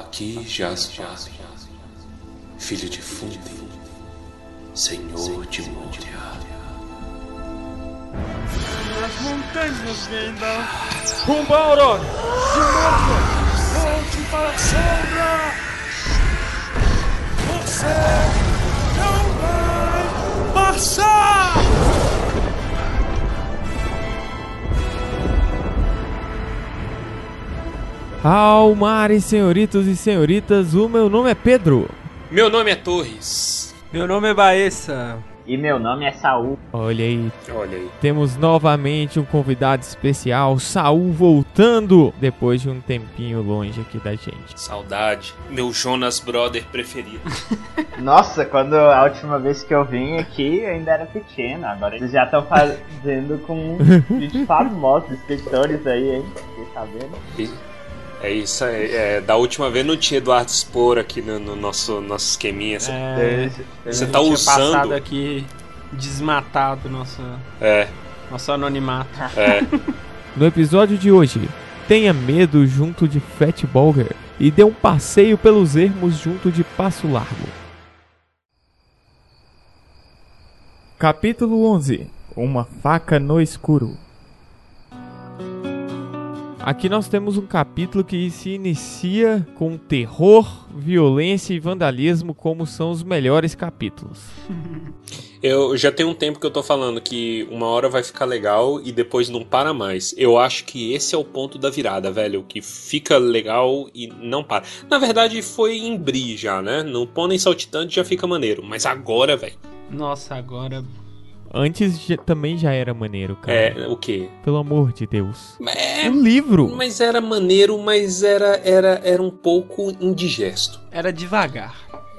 Aqui jaz Vale, filho de Fundi, senhor de Moria. As montanhas vendas. Rumo a Aurora. Novo. Volte para a sombra. Você não vai passar. Almares, senhoritos e senhoritas, o meu nome é Pedro. Meu nome é Torres. Meu nome é Baessa. E meu nome é Saul. Olha aí, Olha aí. temos novamente um convidado especial, Saul voltando depois de um tempinho longe aqui da gente. Saudade. Meu Jonas Brother preferido. Nossa, quando a última vez que eu vim aqui eu ainda era pequeno. Agora eles já estão fazendo com vídeos famosos, escritores aí, hein? Fiquei sabendo. E- É isso aí. É, da última vez não tinha Eduardo Spor aqui no, no nosso, nosso esqueminha. É, Você a tá gente tinha usando- passado aqui desmatado nosso, É, nosso anonimato. é. No episódio de hoje, tenha medo junto de Fat Bulger e dê um passeio pelos ermos junto de Passo Largo. Capítulo 11 Uma faca no escuro. Aqui nós temos um capítulo que se inicia com terror, violência e vandalismo como são os melhores capítulos. Eu já tem um tempo que eu tô falando que uma hora vai ficar legal e depois não para mais. Eu acho que esse é o ponto da virada, velho. Que fica legal e não para. Na verdade, foi em Bri já, né? No Pônei Saltitante já fica maneiro. Mas agora, velho. Nossa, agora. Antes já- também já era maneiro, cara. É, o quê? Pelo amor de Deus. É, Um livro. mas era maneiro, mas era, era, era um pouco indigesto. Era devagar.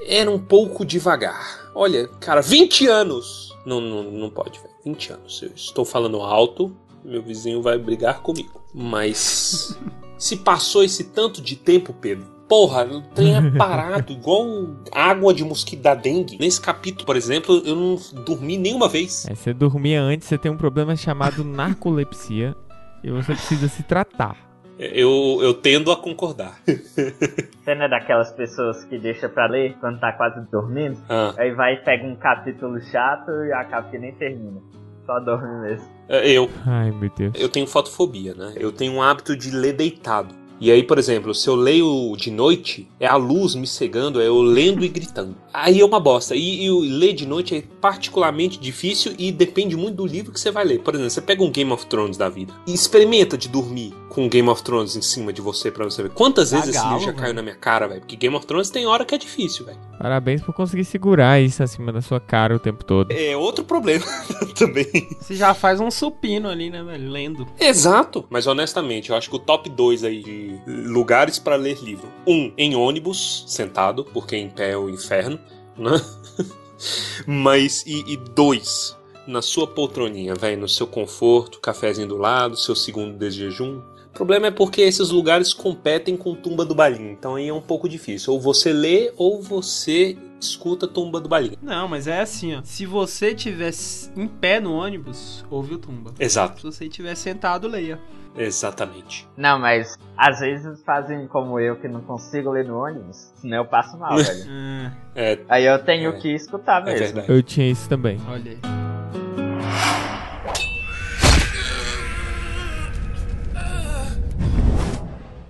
Era um pouco devagar. Olha, cara, 20 anos! Não, não, não pode, velho. 20 anos. Eu estou falando alto, meu vizinho vai brigar comigo. Mas. se passou esse tanto de tempo, Pedro. Porra, o trem é parado, igual água de mosquito da dengue. Nesse capítulo, por exemplo, eu não dormi nenhuma vez. É, você dormia antes, você tem um problema chamado narcolepsia e você precisa se tratar. Eu, eu tendo a concordar. Você não é daquelas pessoas que deixa pra ler quando tá quase dormindo? Ah, Aí vai e pega um capítulo chato e acaba que nem termina. Só dorme mesmo. eu, Ai, meu Deus. Eu tenho fotofobia, né? Eu tenho um hábito de ler deitado. E aí, por exemplo, se eu leio de noite, é a luz me cegando, é eu lendo e gritando. Aí é uma bosta. E, e o ler de noite é particularmente difícil e depende muito do livro que você vai ler. Por exemplo, você pega um Game of Thrones da vida e experimenta de dormir com Game of Thrones em cima de você pra você ver. Quantas vezes esse livro já caiu na minha cara, velho? Porque Game of Thrones tem hora que é difícil, velho. Parabéns por conseguir segurar isso acima da sua cara o tempo todo. É outro problema também. Você já faz um supino ali, né, velho? Lendo. Exato. Mas honestamente, eu acho que o top 2 aí de lugares pra ler livro. Um, em ônibus, sentado, porque em pé é o inferno, né? Mas, e, e dois, na sua poltroninha, velho, no seu conforto, cafezinho do lado, seu segundo de jejum. O problema é porque esses lugares competem com Tumba do Balim, então aí é um pouco difícil. Ou você lê ou você escuta Tumba do Balim. Não, mas é assim, ó. Se você tivesse em pé no ônibus, ouve o tumba. Exato, Se você estiver sentado, leia. Exatamente. Não, mas às vezes fazem como eu que não consigo ler no ônibus, senão eu passo mal, velho. Ah, É, Aí eu tenho É. que escutar é mesmo. verdade. Eu tinha isso também. olha aí.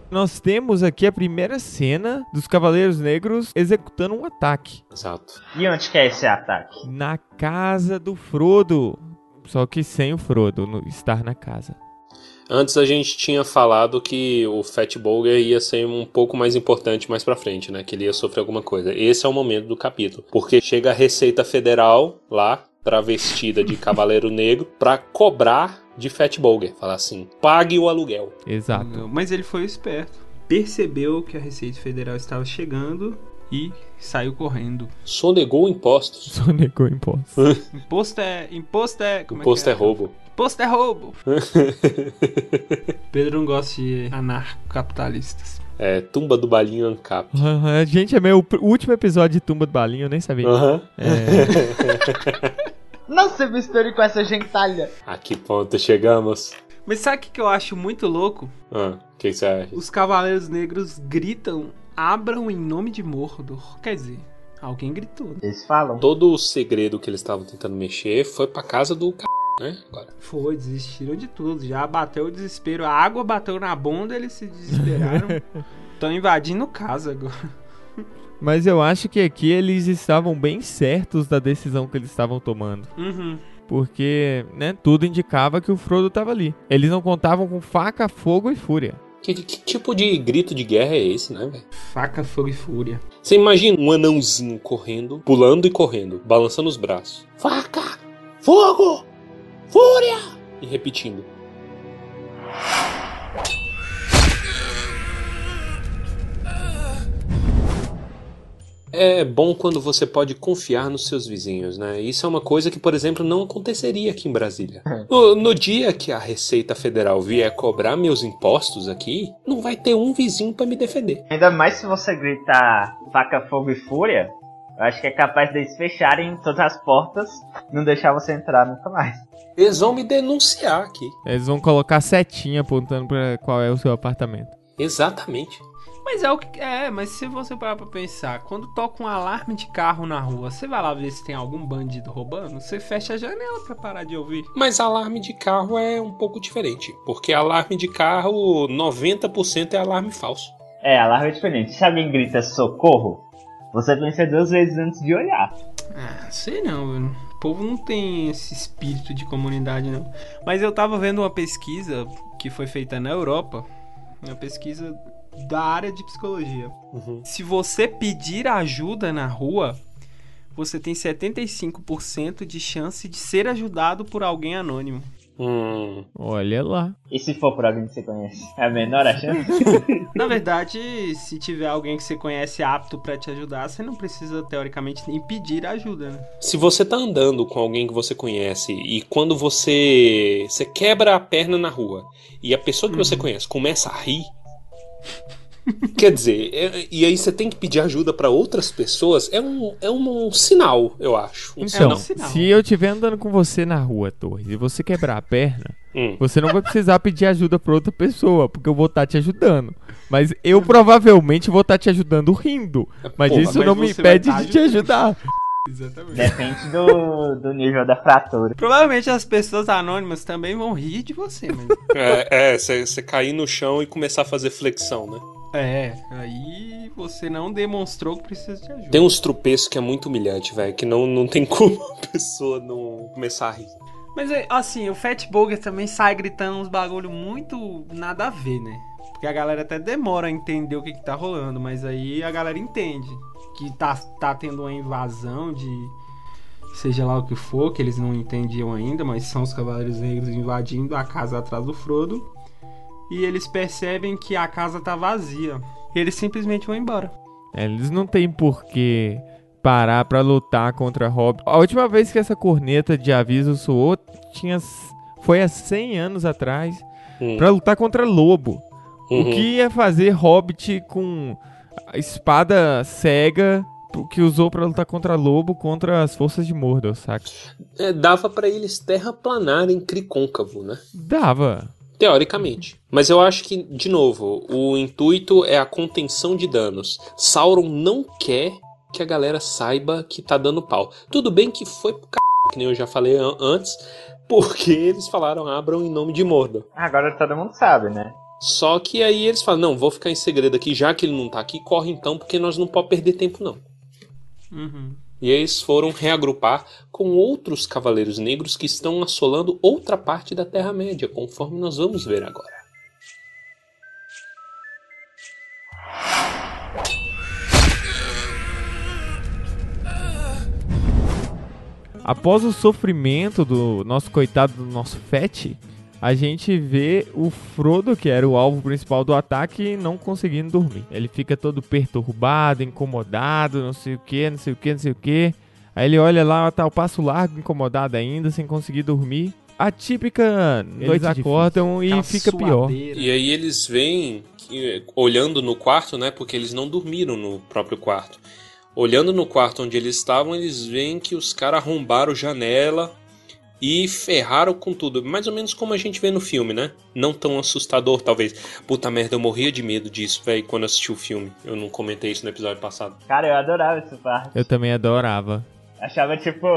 Nós temos aqui a primeira cena dos Cavaleiros Negros executando um ataque Exato. E onde que é esse ataque? na casa do Frodo. Só que sem o Frodo no- estar na casa. Antes a gente tinha falado que o Fat Bulger ia ser um pouco mais importante mais pra frente, né? Que ele ia sofrer alguma coisa. Esse é o momento do capítulo. Porque chega a Receita Federal lá, travestida de Cavaleiro Negro, pra cobrar de Fat Bulger. Falar assim, pague o aluguel. Exato. Mas ele foi esperto. Percebeu que a Receita Federal estava chegando e saiu correndo. Sonegou impostos. Só negou imposto. Imposto é. Imposto é. Como Imposto que é roubo. Imposto é roubo. Pedro não gosta de anarcocapitalistas. É, tumba do balinho Ancap. A gente é meu o último episódio de Tumba do Balinho, eu nem sabia. Aham. É, Não se misture com essa gentalha. A que ponto chegamos? Mas sabe o que que eu acho muito louco? Ah, o que você acha? Os Cavaleiros Negros gritam Abram em nome de Mordor. Quer dizer, alguém gritou. Eles falam. Todo o segredo que eles estavam tentando mexer foi pra casa do c... né? Agora. Foi, desistiram de tudo. Já bateu o desespero. A água bateu na bunda, eles se desesperaram. Estão invadindo casa agora. Mas eu acho que aqui eles estavam bem certos da decisão que eles estavam tomando. Uhum. Porque, né, tudo indicava que o Frodo tava ali. Eles não contavam com faca, fogo e fúria. Que, que tipo de grito de guerra é esse, né, velho? Faca, fogo e fúria. Você imagina um anãozinho correndo, pulando e correndo, balançando os braços. Faca! Fogo! Fúria! E repetindo. É bom quando você pode confiar nos seus vizinhos, né? Isso é uma coisa que, por exemplo, não aconteceria aqui em Brasília. No, no dia que a Receita Federal vier cobrar meus impostos aqui, não vai ter um vizinho pra me defender. Ainda mais se você gritar faca, fogo e fúria, eu acho que é capaz deles fecharem todas as portas não deixar você entrar nunca mais. Eles vão me denunciar aqui. Eles vão colocar setinha apontando pra qual é o seu apartamento. Exatamente. Mas é o que. É, mas se você parar pra pensar, quando toca um alarme de carro na rua, você vai lá ver se tem algum bandido roubando? Você fecha a janela pra parar de ouvir. Mas alarme de carro é um pouco diferente. Porque alarme de carro, 90% é alarme falso. É, alarme é diferente. Se alguém grita socorro, você pensa duas vezes antes de olhar. Ah, sei não, velho. O povo não tem esse espírito de comunidade, não. Mas eu tava vendo uma pesquisa que foi feita na Europa. Uma pesquisa da área de psicologia. Se você pedir ajuda na rua, você tem 75% de chance de ser ajudado por alguém anônimo. Hum. Olha lá. E se for por alguém que você conhece? É a menor a chance? Na verdade, se tiver alguém que você conhece apto pra te ajudar, você não precisa, teoricamente, nem pedir ajuda, né? Se você tá andando com alguém que você conhece e quando você você quebra a perna na rua e a pessoa que você conhece começa a rir, quer dizer, é- e aí você tem que pedir ajuda pra outras pessoas, é um, é um, sinal, eu acho. Um Então, um sinal. se eu estiver andando com você na rua, Torres, e você quebrar a perna, Hum. você não vai precisar pedir ajuda pra outra pessoa, porque eu vou estar te ajudando. Mas eu provavelmente vou estar te ajudando rindo. Mas Porra, isso mas não me impede tá de te ajudar. Exatamente. Depende do, do nível da fratura. Provavelmente as pessoas anônimas também vão rir de você, mas... É, é, você você cair no chão e começar a fazer flexão, né? É, aí você não demonstrou que precisa de ajuda. Tem uns tropeços que é muito humilhante, velho, que não, não tem como a pessoa não começar a rir. Mas é, assim, o Fat Burger também sai gritando uns bagulho muito nada a ver, né? Porque a galera até demora a entender o que, que tá rolando, mas aí a galera entende que tá, tá tendo uma invasão de. Seja lá o que for, que eles não entendiam ainda, mas são os Cavaleiros Negros invadindo a casa atrás do Frodo. E eles percebem que a casa tá vazia. E eles simplesmente vão embora. É, eles não têm por que parar pra lutar contra Hobbit. A última vez que essa corneta de aviso soou tinha, foi há 100 anos atrás Hum. pra lutar contra lobo. O Uhum. que ia fazer Hobbit com a espada cega que usou pra lutar contra lobo contra as forças de Mordor, saca? É, dava pra eles terraplanarem Cricôncavo, né? Dava. Teoricamente. Mas eu acho que, de novo, o intuito é a contenção de danos. Sauron não quer que a galera saiba que tá dando pau. Tudo bem que foi pro c... que nem eu já falei an- antes, porque eles falaram abram em nome de Mordor. Agora todo mundo sabe, né? Só que aí eles falam, não, vou ficar em segredo aqui, já que ele não tá aqui, corre então, porque nós não podemos perder tempo não. Uhum. E eles foram reagrupar com outros cavaleiros negros que estão assolando outra parte da Terra-média, conforme nós vamos ver agora. Após o sofrimento do nosso coitado do nosso Fett, a gente vê o Frodo, que era o alvo principal do ataque, não conseguindo dormir. Ele fica todo perturbado, incomodado, não sei o que, não sei o que, não sei o que. Aí ele olha lá, tá o passo largo, incomodado ainda, sem conseguir dormir. A típica Noite eles difícil. acordam e Aquela fica pior. E aí eles que, olhando no quarto, né? Porque eles não dormiram no próprio quarto. Olhando no quarto onde eles estavam, eles veem que os caras arrombaram janela e ferraram com tudo. Mais ou menos como a gente vê no filme, né? Não tão assustador, talvez. Puta merda, eu morria de medo disso, velho, quando assisti o filme. Eu não comentei isso no episódio passado. Cara, eu adorava essa parte. Eu também adorava. Achava tipo.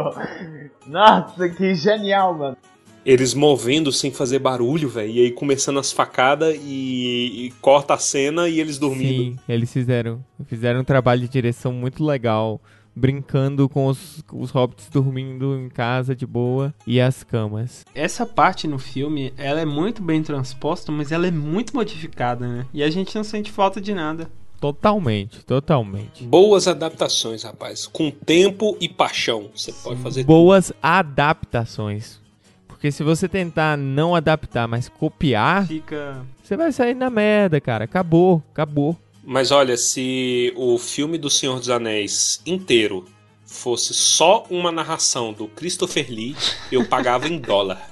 Nossa, que genial, mano. Eles movendo sem fazer barulho, velho. E aí começando as facadas e, e corta a cena e eles dormindo. Sim, eles fizeram, fizeram um trabalho de direção muito legal. Brincando com os, os hobbits dormindo em casa de boa e as camas. Essa parte no filme, ela é muito bem transposta, mas ela é muito modificada, né? E a gente não sente falta de nada. Totalmente, totalmente. Boas adaptações, rapaz. Com tempo e paixão. Você pode fazer Boas adaptações. Porque se você tentar não adaptar, mas copiar, Fica. você vai sair na merda, cara. Acabou, acabou. Mas olha, se o filme do Senhor dos Anéis inteiro fosse só uma narração do Christopher Lee, eu pagava em dólar.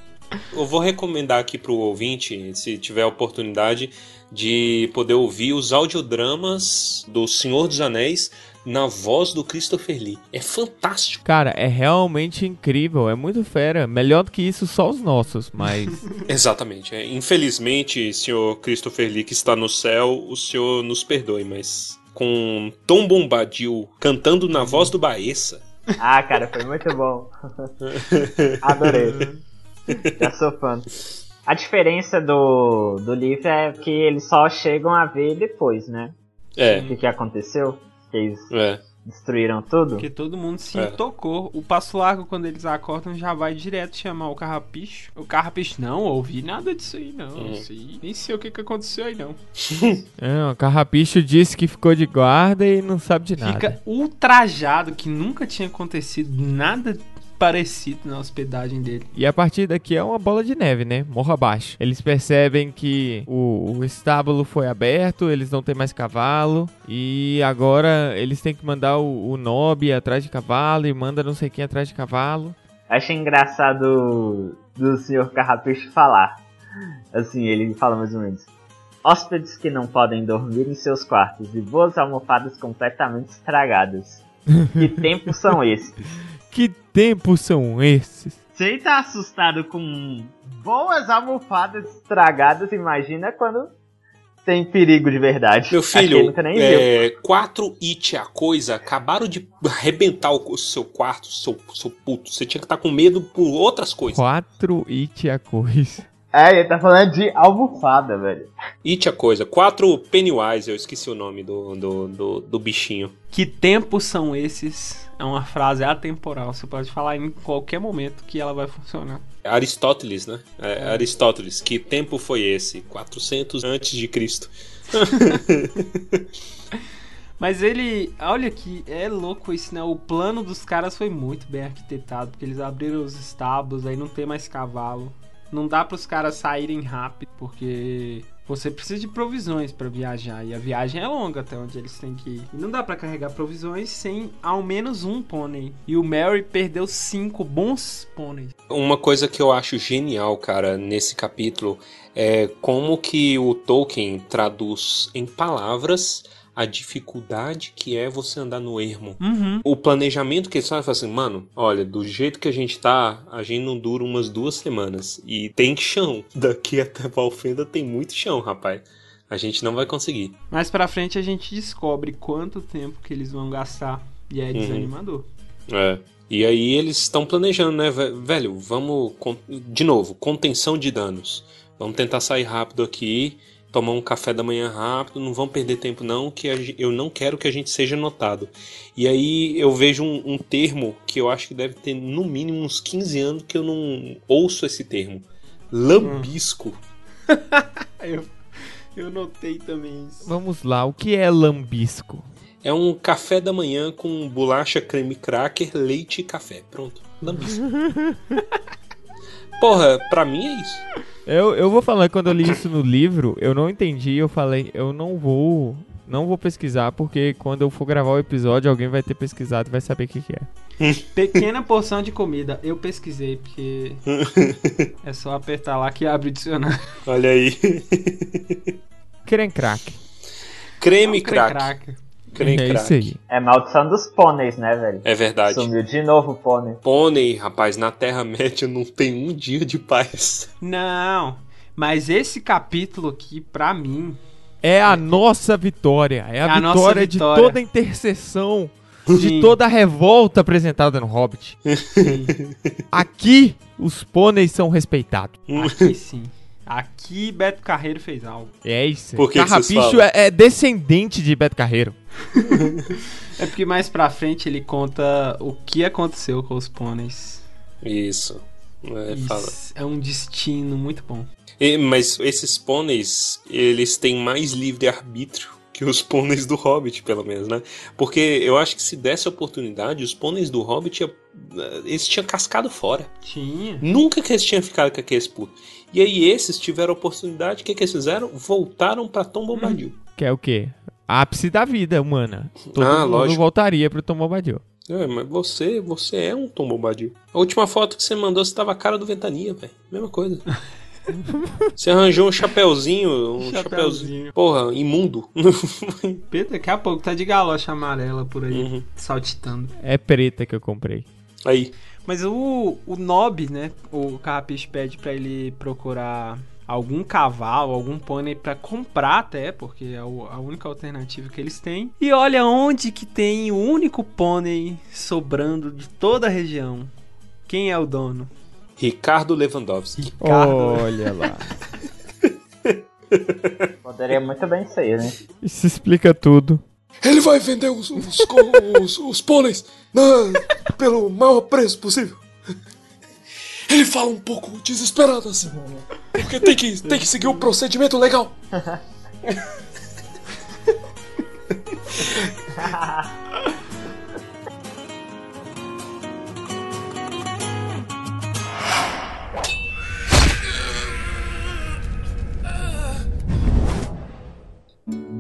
Eu vou recomendar aqui pro ouvinte, se tiver a oportunidade, de poder ouvir os audiodramas do Senhor dos Anéis na voz do Christopher Lee. É fantástico. Cara, é realmente incrível, é muito fera. Melhor do que isso, só os nossos, mas. Exatamente. É. Infelizmente, senhor Christopher Lee que está no céu, o senhor nos perdoe, mas com Tom Bombadil cantando na voz do Baessa. Ah, cara, foi muito bom. Adorei. Já sou fã. A diferença do, do livro é que eles só chegam a ver depois, né? É, O que, que aconteceu. Que eles é. destruíram tudo. Porque todo mundo se É. tocou. O passo largo, quando eles acordam, já vai direto chamar o carrapicho. O carrapicho, não, ouvi nada disso aí, não. Isso aí, nem sei o que, que aconteceu aí, não. É, o Carrapicho disse que ficou de guarda e não sabe de nada. Fica ultrajado que nunca tinha acontecido nada parecido na hospedagem dele. E a partir daqui é uma bola de neve, né? Morro abaixo. Eles percebem que o, o estábulo foi aberto, eles não têm mais cavalo. E agora eles têm que mandar o, o Nob atrás de cavalo e manda não sei quem atrás de cavalo. Achei engraçado do Sr. Carrapicho falar. Assim, ele fala mais ou menos. Hóspedes que não podem dormir em seus quartos e boas almofadas completamente estragadas. Que tempos são esses? Que tempos são esses? Se ele tá assustado com boas almofadas estragadas, imagina quando tem perigo de verdade. Meu filho, nunca nem viu. é, quatro it a coisa acabaram de arrebentar o, o seu quarto, seu, seu puto. Você tinha que estar com medo por outras coisas. Quatro it a coisa. É, ele tá falando de almofada, velho. It a coisa. Quatro Pennywise, eu esqueci o nome do, do, do, do bichinho. Que tempos são esses? É uma frase atemporal. Você pode falar em qualquer momento que ela vai funcionar. Aristóteles, né? É, Aristóteles. Que tempo foi esse? 400 antes de Cristo. Mas ele, olha que é louco isso, né? O plano dos caras foi muito bem arquitetado, porque eles abriram os estábulos, aí não tem mais cavalo. Não dá para os caras saírem rápido, porque você precisa de provisões para viajar e a viagem é longa até onde eles têm que ir. E não dá para carregar provisões sem ao menos um pônei. E o Mary perdeu cinco bons pôneis. Uma coisa que eu acho genial, cara, nesse capítulo é como que o Tolkien traduz em palavras a dificuldade que é você andar no ermo. Uhum. O planejamento que eles fazem, assim, mano, olha, do jeito que a gente tá, a gente não dura umas duas semanas. E tem chão. Daqui até Valfenda tem muito chão, rapaz. A gente não vai conseguir. Mais pra frente a gente descobre quanto tempo que eles vão gastar. E é desanimador. É. E aí eles estão planejando, né, ve- velho? Vamos. De novo, contenção de danos. Vamos tentar sair rápido aqui, tomar um café da manhã rápido, não vamos perder tempo, não, que eu não quero que a gente seja notado. E aí eu vejo um, um termo que eu acho que deve ter no mínimo uns 15 anos que eu não ouço esse termo. Lambisco. Eu, eu notei também isso. Vamos lá, o que é lambisco? É um café da manhã com bolacha, creme cracker, leite e café. Pronto. Lambisco. Porra, pra mim é isso. Eu, eu vou falar, quando eu li isso no livro, eu não entendi, eu falei, eu não vou. Não vou pesquisar, porque quando eu for gravar o episódio, alguém vai ter pesquisado e vai saber o que, que é. Pequena porção de comida. Eu pesquisei, porque é só apertar lá que abre o dicionário. Olha aí. Creme crack. Creme Creme crack. É crack. isso aí. É maldição dos pôneis, né, velho? É verdade. Sumiu de novo o pônei. Pônei, rapaz, na Terra-média não tem um dia de paz. Não, mas esse capítulo aqui, pra mim, É a nossa vitória. É a, É a nossa vitória, de vitória. toda a intercessão, de Sim. toda a revolta apresentada no Hobbit. Aqui, os pôneis são respeitados. aqui sim. Aqui Beto Carreiro fez algo. É isso. Por que que Carrapicho falam? é, é descendente de Beto Carreiro. É porque mais pra frente ele conta o que aconteceu com os pôneis. Isso. É, Isso fala. é um destino muito bom. E- mas esses pôneis, eles têm mais livre-arbítrio que os pôneis do Hobbit, pelo menos, né? Porque eu acho que se desse oportunidade, os pôneis do Hobbit, ia- eles tinham cascado fora. Tinha. Nunca que eles tinham ficado com aqueles putos. E aí esses tiveram oportunidade, o que, que eles fizeram? Voltaram pra Tom Bombadil. Que é o quê? Ápice da vida humana. Todo Ah, mundo lógico. voltaria pro Tom Bombadil. É, mas você, você é um Tom Bombadil. A última foto que você mandou, você tava a cara do Ventania, velho. Mesma coisa. você arranjou um chapeuzinho, um chapeuzinho. Chapeuzinho. Porra, imundo. Pedro, daqui a pouco tá de galocha amarela por aí, Uhum. saltitando. É preta que eu comprei. Aí. Mas o, o Nob, né? O Carrapicho pede pra ele procurar algum cavalo, algum pônei pra comprar até, porque é o- a única alternativa que eles têm. E olha onde que tem o único pônei sobrando de toda a região. Quem é o dono? Ricardo Lewandowski. Ricardo. Olha lá. Poderia muito bem ser, né? Isso explica tudo. Ele vai vender os, os, os, os pôneis na- pelo maior preço possível. Ele fala um pouco desesperado assim. Porque tem que, tem que seguir o procedimento legal.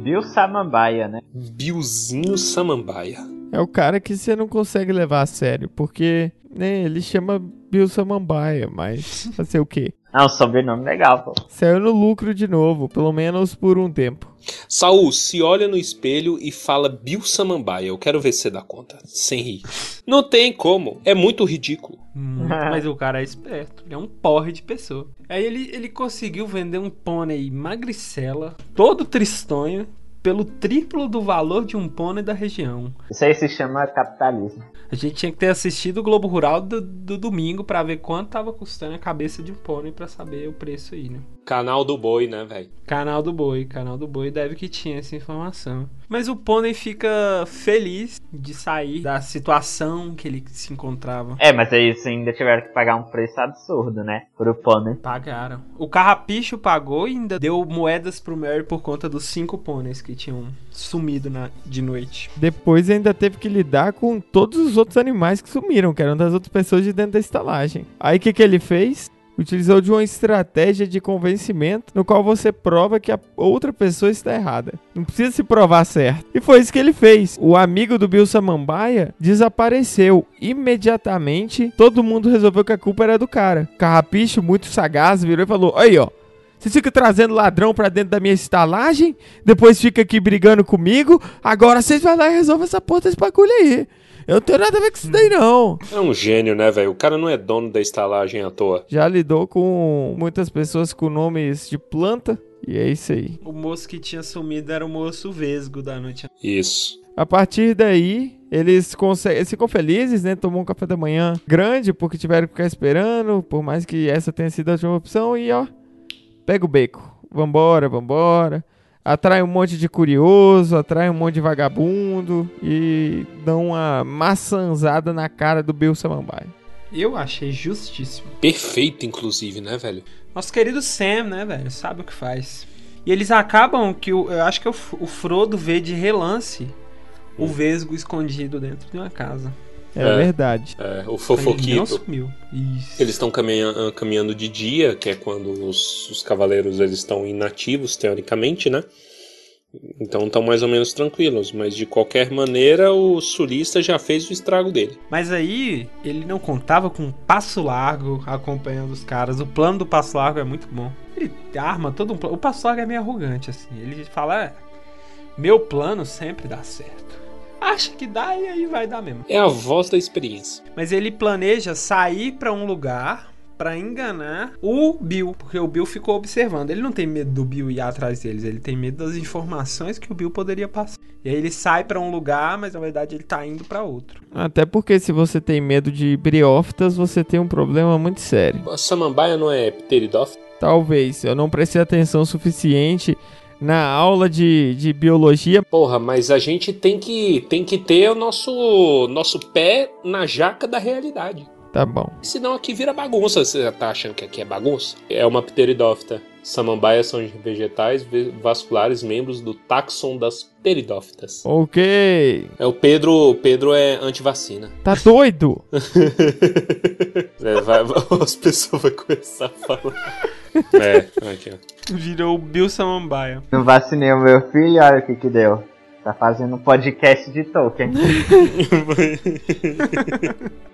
Bill Samambaia, né? Billzinho Samambaia. É o cara que você não consegue levar a sério, porque né, ele chama Bill Samambaia, mas fazer o quê? Ah, um sobrenome legal, pô. Saiu no lucro de novo, pelo menos por um tempo. Saul, se olha no espelho e fala Bill Samambaia. Eu quero ver se você dá conta. Sem rir. Não tem como. É muito ridículo. Mas o cara é esperto. Ele é um porre de pessoa. Aí ele, ele conseguiu vender um pônei magricela, todo tristonho, pelo triplo do valor de um pônei da região. Isso aí se chama capitalismo. A gente tinha que ter assistido o Globo Rural do, do domingo pra ver quanto tava custando a cabeça de um pônei pra saber o preço aí, né? Canal do boi, né, velho? Canal do Boi, canal do Boi deve que tinha essa informação. Mas o pônei fica feliz de sair da situação que ele se encontrava. É, mas aí eles ainda tiveram que pagar um preço absurdo, né? Pro pônei. Pagaram. O Carrapicho pagou e ainda deu moedas pro Mary por conta dos cinco pôneis que tinham sumido na, de noite. Depois ainda teve que lidar com todos os outros animais que sumiram, que eram das outras pessoas de dentro da estalagem. Aí o que, que ele fez? Utilizou de uma estratégia de convencimento no qual você prova que a outra pessoa está errada. Não precisa se provar certo. E foi isso que ele fez. O amigo do Bill Samambaia desapareceu. Imediatamente, todo mundo resolveu que a culpa era do cara. Carrapicho, muito sagaz, virou e falou: Aí, ó. Vocês ficam trazendo ladrão pra dentro da minha estalagem, depois fica aqui brigando comigo, agora vocês vão lá e resolvem essa porra desse bagulho aí. Eu não tenho nada a ver com isso daí, não. É um gênio, né, velho? O cara não é dono da estalagem à toa. Já lidou com muitas pessoas com nomes de planta, e é isso aí. O moço que tinha sumido era o moço Vesgo da noite. Isso. A partir daí, eles, conseguem, eles ficam felizes, né? Tomou um café da manhã grande, porque tiveram que ficar esperando, por mais que essa tenha sido a última opção, e ó, pega o beco. Vambora, vambora. Atrai um monte de curioso, atrai um monte de vagabundo e dão uma maçãzada na cara do Bill Samambaia. Eu achei justíssimo. Perfeito, inclusive, né, velho? Nosso querido Sam, né, velho? Sabe o que faz. E eles acabam que o, eu acho que o, F- o Frodo vê de relance o Vesgo escondido dentro de uma casa. É, É. verdade. É, o Ele não fofoquito. sumiu. Isso. Eles estão caminha- caminhando de dia, que é quando os, os cavaleiros eles estão inativos, teoricamente, né? Então estão mais ou menos tranquilos. Mas de qualquer maneira, o sulista já fez o estrago dele. Mas aí, ele não contava com um passo largo acompanhando os caras. O plano do passo largo é muito bom. Ele arma todo um plano. O passo largo é meio arrogante, assim. Ele fala: é, meu plano sempre dá certo. acha que dá e aí vai dar mesmo. É a voz da experiência. Mas ele planeja sair pra um lugar pra enganar o Bill, porque o Bill ficou observando. Ele não tem medo do Bill ir atrás deles, ele tem medo das informações que o Bill poderia passar. E aí ele sai pra um lugar, mas na verdade ele tá indo pra outro. Até porque se você tem medo de briófitas, você tem um problema muito sério. A samambaia não é pteridófita? Talvez, eu não prestei atenção suficiente na aula de, de biologia. Porra, mas a gente tem que, tem que ter o nosso, nosso pé na jaca da realidade. Tá bom. Senão aqui vira bagunça. Você tá achando que aqui é bagunça? É uma pteridófita. Samambaias são vegetais vasculares, membros do taxon das pteridófitas. Ok. É o Pedro, o Pedro é antivacina. Tá doido? É, vai- as pessoas vão começar a falar. É, aqui, ó. Virou o Bill Samambaia. Não vacinei o meu filho, olha o que que deu. Tá fazendo um podcast de Tolkien.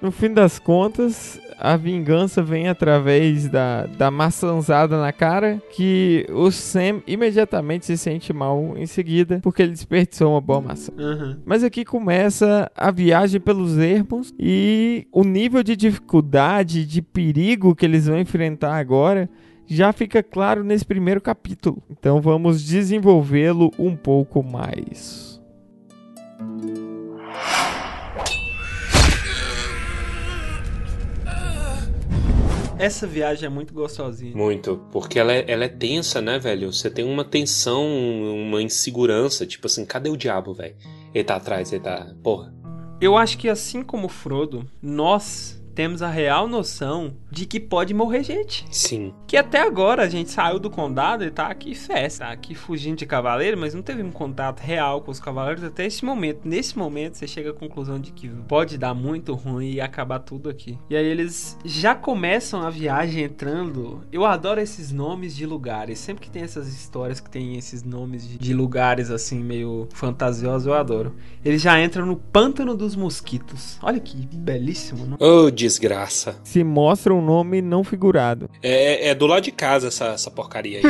No fim das contas, a vingança vem através da, da maçãzada na cara, que o Sam imediatamente se sente mal em seguida, porque ele desperdiçou uma boa maçã. Uhum. Mas aqui começa a viagem pelos ermos e o nível de dificuldade, de perigo que eles vão enfrentar agora já fica claro nesse primeiro capítulo. Então vamos desenvolvê-lo um pouco mais. Essa viagem é muito gostosinha. Muito. Porque ela é, ela é tensa, né, velho? Você tem uma tensão, uma insegurança. Tipo assim, cadê o diabo, velho? Ele tá atrás, ele tá. Porra. Eu acho que assim como o Frodo, nós temos a real noção de que pode morrer gente. Sim. Que até agora a gente saiu do condado e tá aqui festa, tá aqui fugindo de cavaleiro, mas não teve um contato real com os cavaleiros até esse momento. Nesse momento você chega à conclusão de que pode dar muito ruim e acabar tudo aqui. E aí eles já começam a viagem entrando. Eu adoro esses nomes de lugares. Sempre que tem essas histórias que tem esses nomes de, de lugares assim meio fantasiosos, eu adoro. Eles já entram no pântano dos mosquitos. Olha que belíssimo, não? Ô, desgraça. Se mostra um nome não figurado. É, é do lado de casa essa, essa porcaria aí.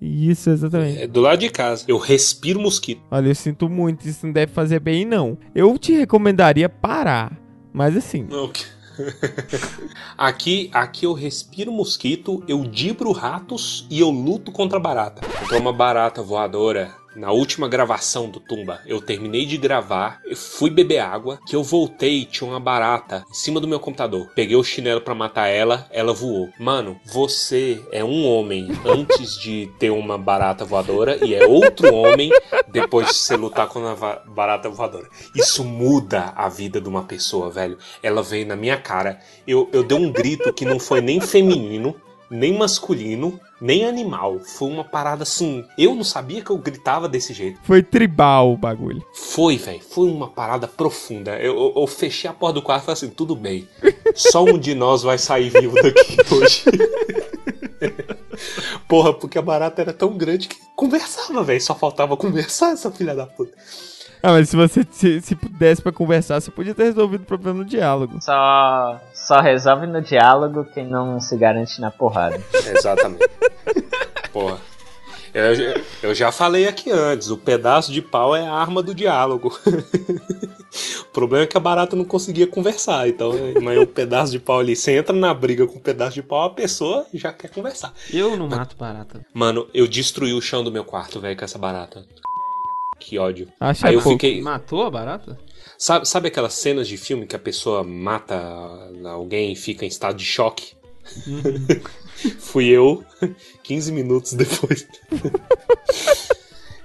Isso, exatamente. é do lado de casa. Eu respiro mosquito. Olha, eu sinto muito, isso não deve fazer bem, não. Eu te recomendaria parar. Mas assim, Não. aqui, aqui eu respiro mosquito, eu dibro ratos e eu luto contra barata. Entrou uma barata voadora na última gravação do Tumba. Eu terminei de gravar, eu fui beber água, que eu voltei tinha uma barata em cima do meu computador. Peguei o chinelo pra matar ela, ela voou. Mano, você é um homem antes de ter uma barata voadora e é outro homem depois de você lutar com a barata voadora. Isso muda a vida de uma pessoa, velho. Ela veio na minha cara. Eu, eu dei um grito que não foi nem feminino, nem masculino, nem animal. Foi uma parada assim. Eu não sabia que eu gritava desse jeito. foi tribal o bagulho. Foi, velho. Foi uma parada profunda. Eu, eu- eu fechei a porta do quarto e falei assim: tudo bem. Só um de nós vai sair vivo daqui hoje. Porra, porque a barata era tão grande que conversava, velho. Só faltava conversar essa filha da puta. Ah, mas se você se, se pudesse pra conversar, você podia ter resolvido o problema no diálogo. Só, só resolve no diálogo quem não se garante na porrada. Exatamente. Porra. Eu, eu já falei aqui antes, o pedaço de pau é a arma do diálogo. o problema é que a barata não conseguia conversar, então, mas o pedaço de pau ali, você entra na briga com o pedaço de pau, a pessoa já quer conversar. Eu não mato barata. Mano, eu destruí o chão do meu quarto, velho, com essa barata. Que ódio. Acha Aí eu pouco. fiquei. Matou a barata? Sabe, sabe aquelas cenas de filme que a pessoa mata alguém e fica em estado de choque? Fui eu, 15 minutos depois.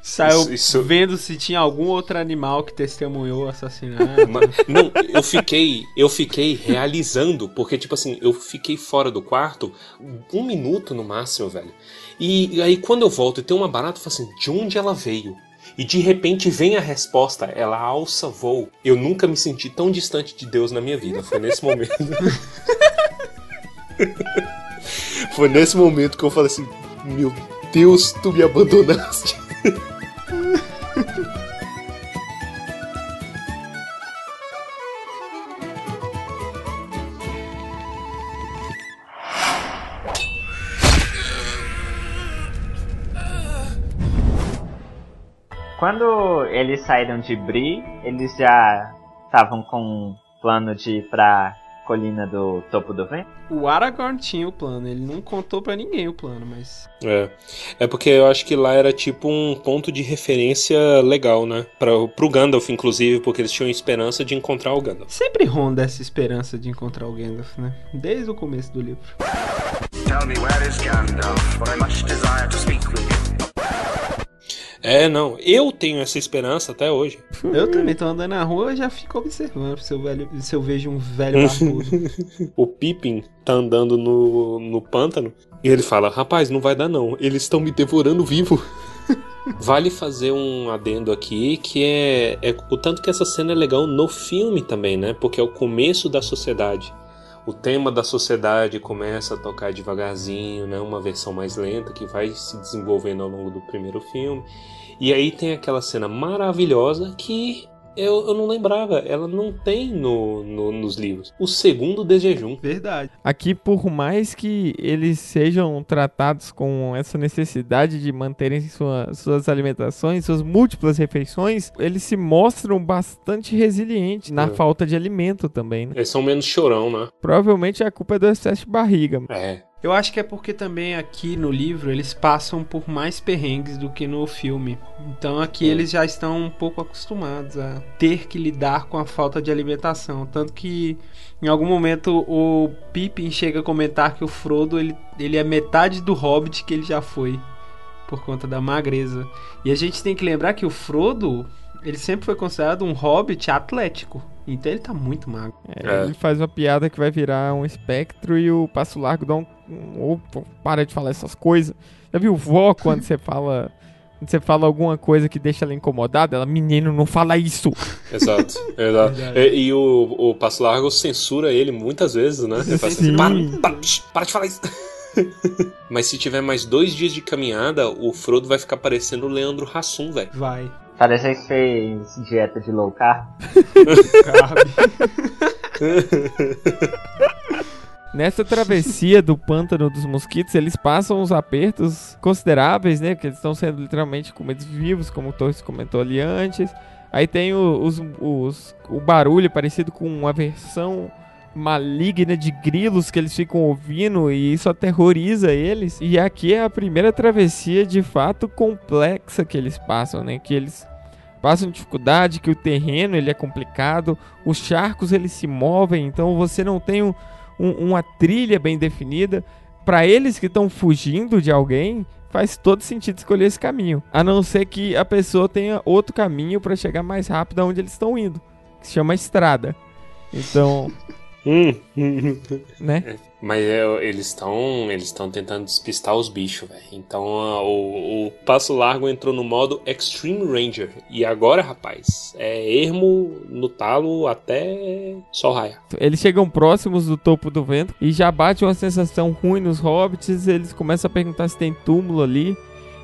Saiu Isso- isso- vendo se tinha algum outro animal que testemunhou o assassinato. Ma- Não, eu fiquei, eu fiquei realizando, porque tipo assim, eu fiquei fora do quarto um minuto no máximo, velho. E, aí quando eu volto e tem uma barata, eu falo assim, de onde ela veio? E de repente vem a resposta, ela alça voo. Eu nunca me senti tão distante de Deus na minha vida. Foi nesse momento. Foi nesse momento que eu falei assim, meu Deus, tu me abandonaste. quando eles saíram de Bri, eles já estavam com um plano de ir pra colina do topo do vento? O Aragorn tinha o plano, ele não contou pra ninguém o plano, mas. É. É porque eu acho que lá era tipo um ponto de referência legal, né? Pra, pro Gandalf, inclusive, porque eles tinham esperança de encontrar o Gandalf. Sempre ronda essa esperança de encontrar o Gandalf, né? Desde o começo do livro. Tell me where is Gandalf, for I much desire to speak with you. É, não. Eu tenho essa esperança até hoje. Eu também tô andando na rua e já fico observando se eu, velho, se eu vejo um velho barbudo. O Pippin tá andando no, no pântano e ele fala: Rapaz, não vai dar não. Eles estão me devorando vivo. Vale fazer um adendo aqui que é, é o tanto que essa cena é legal no filme também, né? Porque é o começo da sociedade. O tema da sociedade começa a tocar devagarzinho, né? Uma versão mais lenta que vai se desenvolvendo ao longo do primeiro filme. E aí tem aquela cena maravilhosa que eu, eu não lembrava. Ela não tem no, no- nos livros. O segundo de jejum. Verdade. Aqui, por mais que eles sejam tratados com essa necessidade de manterem sua- suas alimentações, suas múltiplas refeições, eles se mostram bastante resilientes na É. falta de alimento também, né? Eles são menos chorão, né? Provavelmente a culpa é do excesso de barriga. É. Eu acho que é porque também aqui no livro eles passam por mais perrengues do que no filme. Então aqui Sim. eles já estão um pouco acostumados a ter que lidar com a falta de alimentação. Tanto que em algum momento o Pippin chega a comentar que o Frodo ele, ele é metade do Hobbit que ele já foi. Por conta da magreza. E a gente tem que lembrar que o Frodo ele sempre foi considerado um Hobbit atlético. Então ele tá muito magro. É, É. Ele faz uma piada que vai virar um espectro e o Passo Largo dá um... opa, para de falar essas coisas. Já viu vó quando você fala... Quando você fala alguma coisa que deixa ela incomodada, ela, menino, não fala isso. Exato, exato. E, e o, o Passo Largo censura ele muitas vezes, né? Ele fala assim, Sim. para, para, para de falar isso. Mas se tiver mais dois dias de caminhada, o Frodo vai ficar parecendo o Leandro Hassum, velho. Vai. Parece que fez dieta de low carb. Nessa travessia do pântano dos mosquitos, eles passam uns apertos consideráveis, né? Porque eles estão sendo literalmente comidos vivos, como o Torres comentou ali antes. Aí tem os, os- o barulho parecido com uma versão maligna de grilos que eles ficam ouvindo e isso aterroriza eles. E aqui é a primeira travessia de fato complexa que eles passam, né? Que eles passam dificuldade, que o terreno ele é complicado, os charcos eles se movem, então você não tem um, um- uma trilha bem definida. Para eles que estão fugindo de alguém, faz todo sentido escolher esse caminho. A não ser que a pessoa tenha outro caminho para chegar mais rápido aonde eles estão indo, que se chama estrada. Então, né? Mas é, eles estão eles estão tentando despistar os bichos, velho. Então o, o Passo Largo entrou no modo Extreme Ranger. E agora, rapaz, é ermo no talo até sol raiar. Eles chegam próximos do topo do vento e já bate uma sensação ruim nos hobbits. Eles começam a perguntar se tem túmulo ali.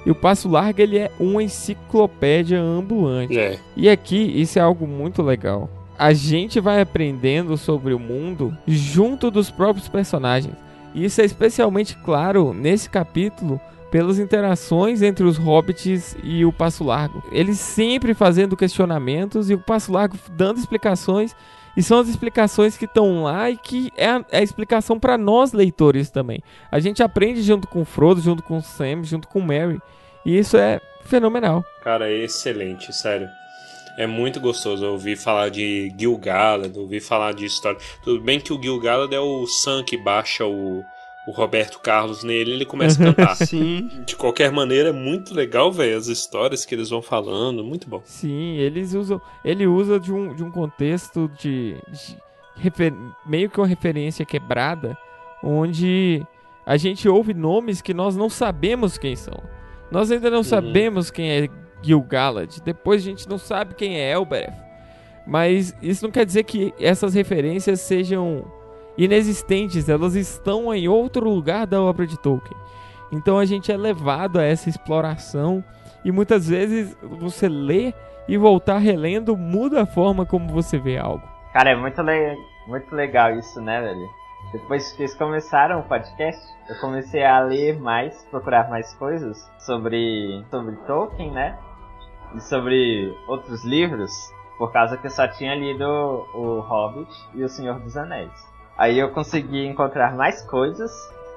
E o Passo Largo ele é uma enciclopédia ambulante. É, E aqui isso é algo muito legal. A gente vai aprendendo sobre o mundo junto dos próprios personagens. E isso é especialmente claro nesse capítulo pelas interações entre os hobbits e o Passo Largo. Eles sempre fazendo questionamentos e o Passo Largo dando explicações. E são as explicações que estão lá e que é a, é a explicação para nós leitores também. A gente aprende junto com o Frodo, junto com o Sam, junto com o Mary. E isso é fenomenal. cara, é excelente, sério. É muito gostoso ouvir falar de Gil-galad, ouvir falar de história. Tudo bem que o Gil-galad é o Sam que baixa o, o Roberto Carlos nele e ele começa a cantar. Sim. De qualquer maneira, é muito legal, velho, as histórias que eles vão falando, muito bom. Sim, eles usam. Ele usa de um, de um contexto de. de refer- meio que uma referência quebrada, onde a gente ouve nomes que nós não sabemos quem são. Nós ainda não sabemos quem é Gil-galad. Depois a gente não sabe quem é Elbereth. Mas isso não quer dizer que essas referências sejam inexistentes. Elas estão em outro lugar da obra de Tolkien. Então a gente é levado a essa exploração e muitas vezes você lê e voltar relendo muda a forma como você vê algo. Cara, é muito, le muito legal isso, né, velho? Depois que eles começaram o podcast, eu comecei a ler mais, procurar mais coisas sobre, sobre Tolkien, né? Sobre outros livros por causa que eu só tinha lido o Hobbit e o Senhor dos Anéis. Aí eu consegui encontrar mais coisas,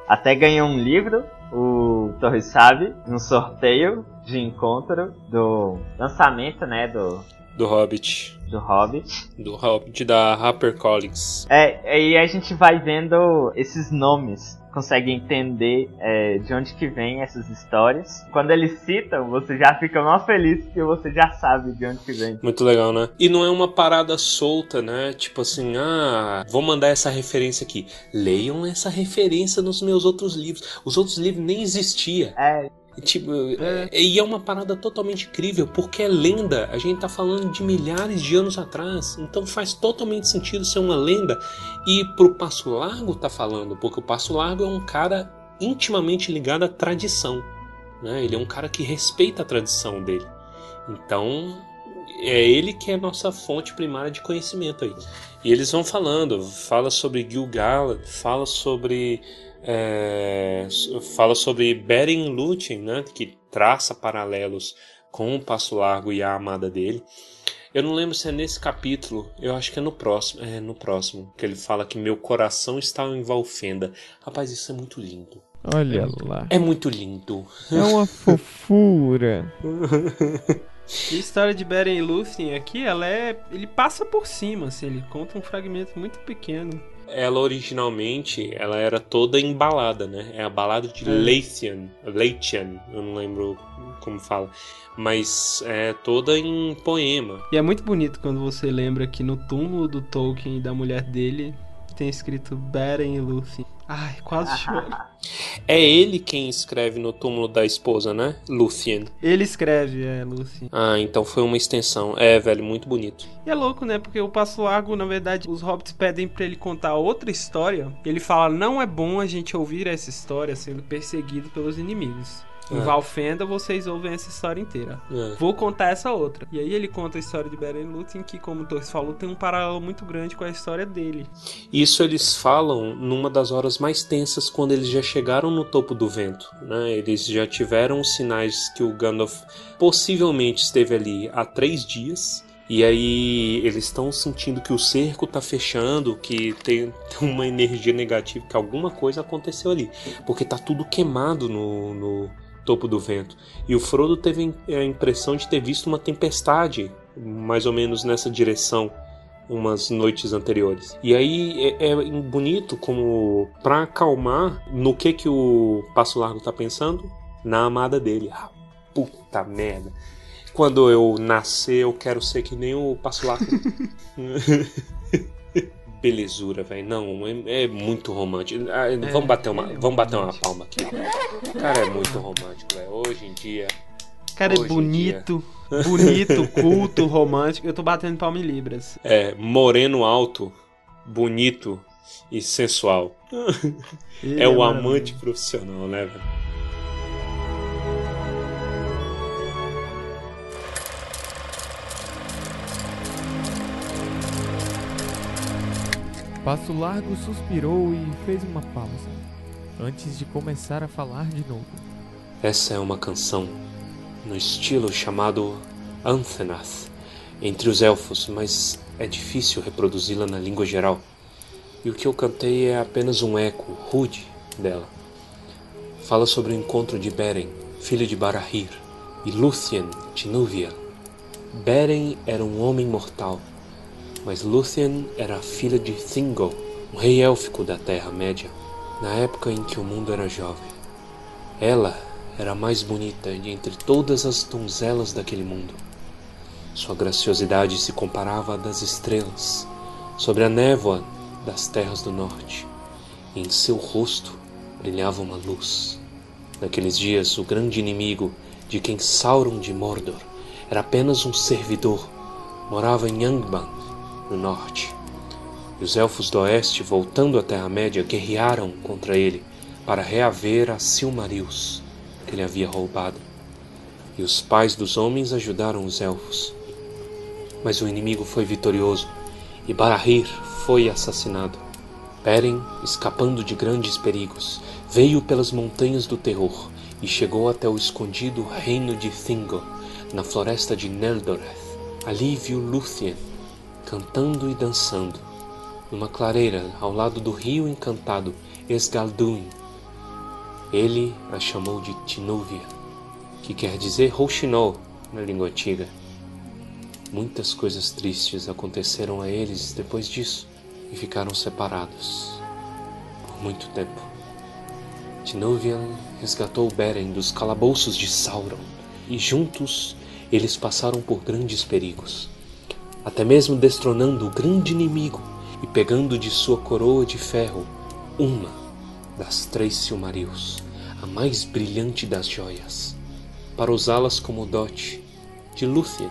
até ganhei um livro, o Torres Sabe, num sorteio de encontro do lançamento, né, do, Do Hobbit. do Hobbit. Do Hobbit da HarperCollins. É, aí a gente vai vendo esses nomes, consegue entender é, de onde que vem essas histórias. Quando eles citam, você já fica mais feliz porque você já sabe de onde que vem. Muito legal, né? E não é uma parada solta, né? Tipo assim, ah, vou mandar essa referência aqui. Leiam essa referência nos meus outros livros. Os outros livros nem existia. É, Tipo, é, e é uma parada totalmente incrível, porque é lenda. A gente tá falando de milhares de anos atrás. Então faz totalmente sentido ser uma lenda. E pro Passo Largo tá falando, porque o Passo Largo é um cara intimamente ligado à tradição. Né? Ele é um cara que respeita a tradição dele. Então, é ele que é a nossa fonte primária de conhecimento aí. E eles vão falando, fala sobre Gil-galad, fala sobre é, fala sobre Beren Lúthien, né, que traça paralelos com o Passo Largo e a amada dele. Eu não lembro se é nesse capítulo, eu acho que é no próximo, é no próximo, que ele fala que meu coração está em Valfenda. Rapaz, isso é muito lindo. Olha lá. É muito lindo. É uma fofura. E a história de Beren e Lúthien aqui, ela é. Ele passa por cima, assim, ele conta um fragmento muito pequeno. Ela originalmente, ela era toda embalada, né? É a balada de É. Leithian, Leithian, eu não lembro como fala, mas é toda em poema. E é muito bonito quando você lembra que no túmulo do Tolkien e da mulher dele tem escrito Beren e Lúthien. Ai, quase choro. É ele quem escreve no túmulo da esposa, né? Lúthien. Ele escreve, é, Lúthien. Ah, então foi uma extensão. É, velho, muito bonito. E é louco, né? Porque o Passo Largo, na verdade, os hobbits pedem pra ele contar outra história. E ele fala: não é bom a gente ouvir essa história sendo perseguido pelos inimigos. Em É. Valfenda, vocês ouvem essa história inteira. É. Vou contar essa outra. E aí ele conta a história de Beren Lúthien, que, como o Torres falou, tem um paralelo muito grande com a história dele. Isso eles falam numa das horas mais tensas quando eles já chegaram no topo do vento, né? Eles já tiveram os sinais que o Gandalf possivelmente esteve ali há três dias. E aí eles estão sentindo que o cerco tá fechando, que tem uma energia negativa, que alguma coisa aconteceu ali. Porque tá tudo queimado no, no topo do vento. E o Frodo teve a impressão de ter visto uma tempestade, mais ou menos nessa direção umas noites anteriores. E aí é, é bonito como pra acalmar no que que o Passo Largo tá pensando na amada dele. Ah, puta merda. Quando eu nascer, eu quero ser que nem o Passo Largo. Belezura, velho. Não, é, é muito romântico. Ah, vamos bater uma, é vamos bater uma palma aqui. cara é muito romântico, velho. Hoje em dia, cara é bonito, bonito, culto, romântico. Eu tô batendo palma em libras. é moreno alto, bonito e sensual. Ele É o amante profissional, né, velho? Passo Largo suspirou e fez uma pausa, antes de começar a falar de novo. Essa é uma canção no estilo chamado Anthenath entre os elfos, mas é difícil reproduzi-la na língua geral. E o que eu cantei é apenas um eco rude dela. Fala sobre o encontro de Beren, filho de Barahir, e Lúthien de Núvia. Beren era um homem mortal, mas Lúthien era filha de Thingol, um rei élfico da Terra-média, na época em que o mundo era jovem. Ela era a mais bonita de entre todas as donzelas daquele mundo. Sua graciosidade se comparava à das estrelas, sobre a névoa das terras do norte, e em seu rosto brilhava uma luz. Naqueles dias, o grande inimigo de quem Sauron de Mordor era apenas um servidor, morava em Angband, no norte. E os elfos do oeste, voltando à Terra-média, guerrearam contra ele para reaver a Silmarils que ele havia roubado. E os pais dos homens ajudaram os elfos. Mas o inimigo foi vitorioso e Barahir foi assassinado. Beren, escapando de grandes perigos, veio pelas montanhas do terror e chegou até o escondido reino de Thingol, na floresta de Neldoreth. Ali viu Lúthien cantando e dançando, numa clareira ao lado do rio encantado Esgalduin. Ele a chamou de Tinúvia, que quer dizer Rouxinol na língua antiga. Muitas coisas tristes aconteceram a eles depois disso e ficaram separados por muito tempo. Tinúvian resgatou Beren dos calabouços de Sauron e juntos eles passaram por grandes perigos, até mesmo destronando o grande inimigo e pegando de sua coroa de ferro uma das três Silmarils, a mais brilhante das joias, para usá-las como dote de Lúthien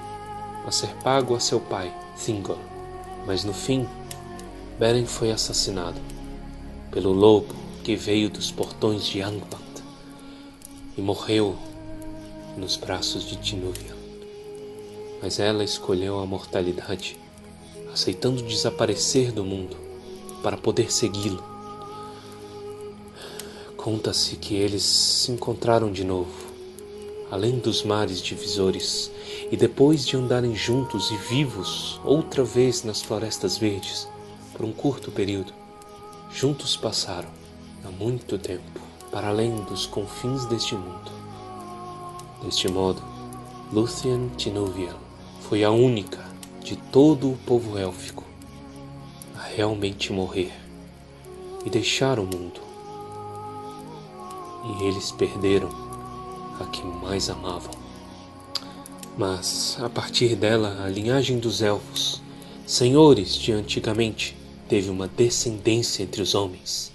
a ser pago a seu pai, Thingol. Mas no fim, Beren foi assassinado pelo lobo que veio dos portões de Angband e morreu nos braços de Tinúvia. Mas ela escolheu a mortalidade, aceitando desaparecer do mundo para poder segui-lo. Conta-se que eles se encontraram de novo, além dos mares divisores, e depois de andarem juntos e vivos outra vez nas florestas verdes, por um curto período, juntos passaram, há muito tempo, para além dos confins deste mundo. Deste modo, Lúthien Tinúvian foi a única de todo o povo élfico a realmente morrer e deixar o mundo. E eles perderam a que mais amavam. Mas, a partir dela, a linhagem dos elfos, senhores de antigamente, teve uma descendência entre os homens.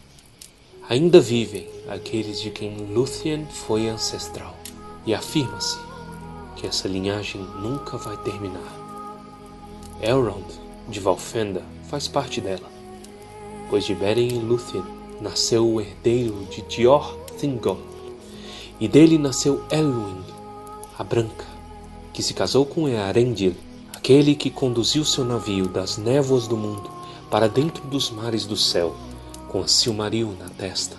Ainda vivem aqueles de quem Lúthien foi ancestral, e afirma-se que essa linhagem nunca vai terminar. Elrond, de Valfenda, faz parte dela, pois de Beren e Lúthien nasceu o herdeiro de Dior Thingol, e dele nasceu Elwing, a Branca, que se casou com Earendil, aquele que conduziu seu navio das névoas do mundo para dentro dos mares do céu, com a Silmaril na testa.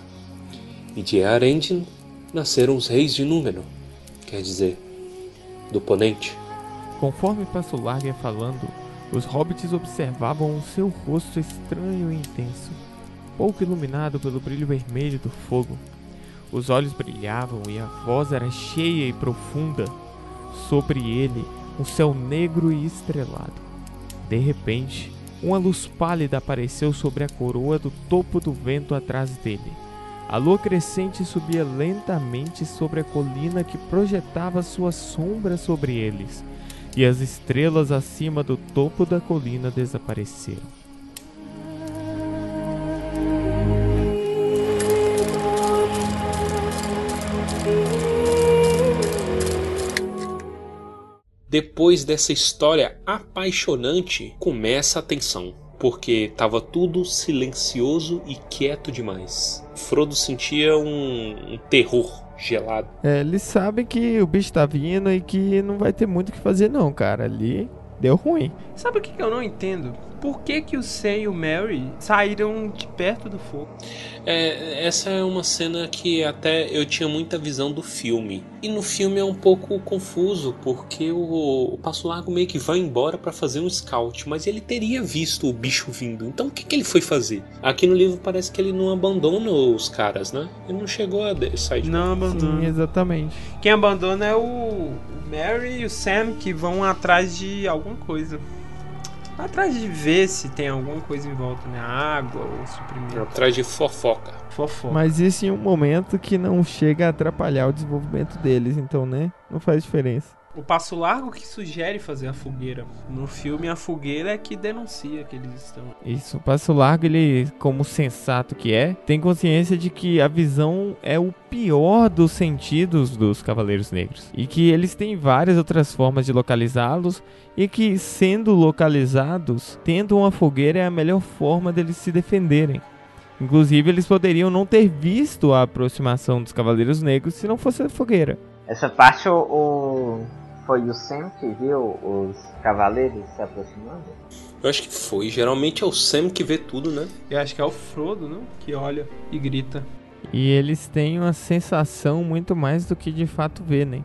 E de Earendil nasceram os reis de Númenor, quer dizer, do Ponente. Conforme Passo Largo ia falando, os hobbits observavam o seu rosto estranho e intenso, pouco iluminado pelo brilho vermelho do fogo. Os olhos brilhavam e a voz era cheia e profunda. Sobre ele, um céu negro e estrelado. De repente, uma luz pálida apareceu sobre a coroa do topo do vento atrás dele. A lua crescente subia lentamente sobre a colina que projetava sua sombra sobre eles, e as estrelas acima do topo da colina desapareceram. Depois dessa história apaixonante, começa a tensão, porque estava tudo silencioso e quieto demais. Frodo sentia um, um terror gelado. É, eles sabem que o bicho tá vindo e que não vai ter muito o que fazer não, cara. Ali deu ruim. Sabe o que que eu não entendo? Por que que o Sam e o Mary saíram de perto do fogo? É, essa é uma cena que até eu tinha muita visão do filme. E no filme é um pouco confuso, porque o, o Passo Largo meio que vai embora para fazer um scout, mas ele teria visto o bicho vindo. Então o que, que ele foi fazer? Aqui no livro parece que ele não abandona os caras, né? Ele não chegou a de- sair de Não Sim, abandona. exatamente. Quem abandona é o o Mary e o Sam que vão atrás de alguma coisa. Atrás de ver se tem alguma coisa em volta, né? Água ou suprimento. atrás de fofoca. Fofoca. Mas isso em um momento que não chega a atrapalhar o desenvolvimento deles, então, né? Não faz diferença. O passo largo que sugere fazer a fogueira. No filme, a fogueira é que denuncia que eles estão. Isso, o Passo Largo, ele, como sensato que é, tem consciência de que a visão é o pior dos sentidos dos Cavaleiros Negros. E que eles têm várias outras formas de localizá-los e que, sendo localizados, tendo uma fogueira é a melhor forma deles se defenderem. Inclusive, eles poderiam não ter visto a aproximação dos Cavaleiros Negros se não fosse a fogueira. Essa parte o, o- foi o Sam que viu os cavaleiros se aproximando? Eu acho que foi. Geralmente é o Sam que vê tudo, né? Eu acho que é o Frodo, não? Que olha e grita. E eles têm uma sensação muito mais do que de fato vê, né?